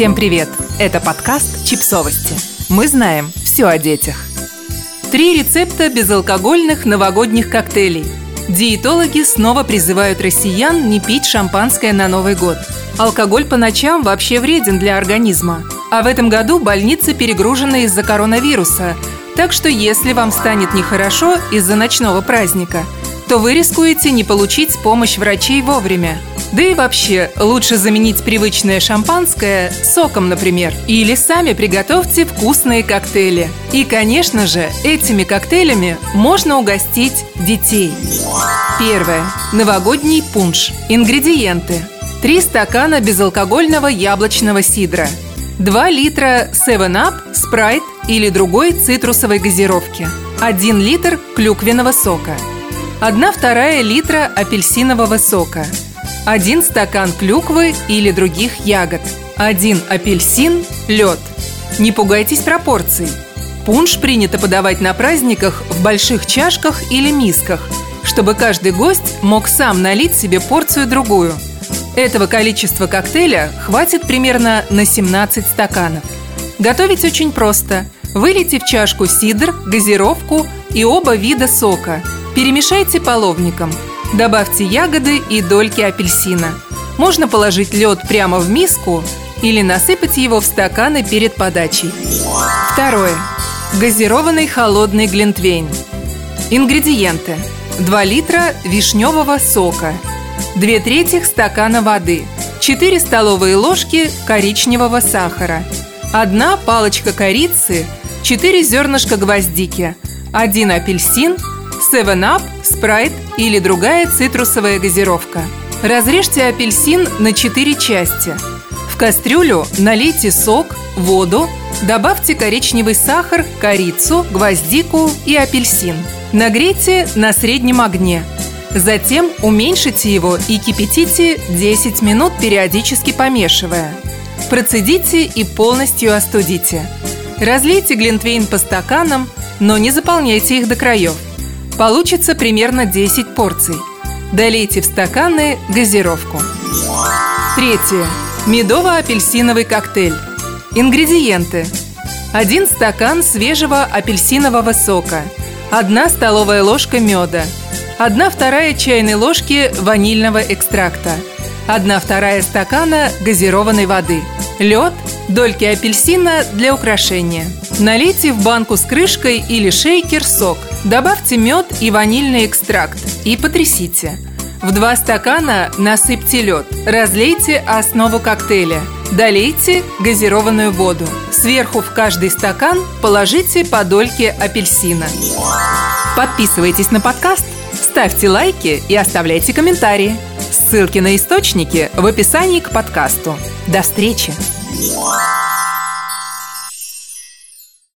Всем привет! Это подкаст «Чипсовости». Мы знаем все о детях. Три рецепта безалкогольных новогодних коктейлей. Диетологи снова призывают россиян не пить шампанское на Новый год. Алкоголь по ночам вообще вреден для организма. А в этом году больницы перегружены из-за коронавируса. Так что если вам станет нехорошо из-за ночного праздника, то вы рискуете не получить помощь врачей вовремя – да и вообще, лучше заменить привычное шампанское соком, например. Или сами приготовьте вкусные коктейли. И, конечно же, этими коктейлями можно угостить детей. Первое. Новогодний пунш. Ингредиенты. 3 стакана безалкогольного яблочного сидра. 2 литра 7-Up, Sprite или другой цитрусовой газировки. 1 литр клюквенного сока. 1 вторая литра апельсинового сока – один стакан клюквы или других ягод, один апельсин, лед. Не пугайтесь пропорций. Пунш принято подавать на праздниках в больших чашках или мисках, чтобы каждый гость мог сам налить себе порцию другую. Этого количества коктейля хватит примерно на 17 стаканов. Готовить очень просто. Вылейте в чашку сидр, газировку и оба вида сока. Перемешайте половником – Добавьте ягоды и дольки апельсина. Можно положить лед прямо в миску или насыпать его в стаканы перед подачей. Второе. Газированный холодный глинтвейн. Ингредиенты. 2 литра вишневого сока, 2 трети стакана воды, 4 столовые ложки коричневого сахара, 1 палочка корицы, 4 зернышка гвоздики, 1 апельсин, 7-Up, Sprite или другая цитрусовая газировка. Разрежьте апельсин на 4 части. В кастрюлю налейте сок, воду, добавьте коричневый сахар, корицу, гвоздику и апельсин. Нагрейте на среднем огне. Затем уменьшите его и кипятите 10 минут, периодически помешивая. Процедите и полностью остудите. Разлейте глинтвейн по стаканам, но не заполняйте их до краев. Получится примерно 10 порций. Долейте в стаканы газировку. Третье. Медово-апельсиновый коктейль. Ингредиенты. 1 стакан свежего апельсинового сока, 1 столовая ложка меда, 1 вторая чайной ложки ванильного экстракта, 1 вторая стакана газированной воды, лед, дольки апельсина для украшения. Налейте в банку с крышкой или шейкер сок – Добавьте мед и ванильный экстракт и потрясите. В два стакана насыпьте лед. Разлейте основу коктейля. Долейте газированную воду. Сверху в каждый стакан положите по дольке апельсина. Подписывайтесь на подкаст, ставьте лайки и оставляйте комментарии. Ссылки на источники в описании к подкасту. До встречи!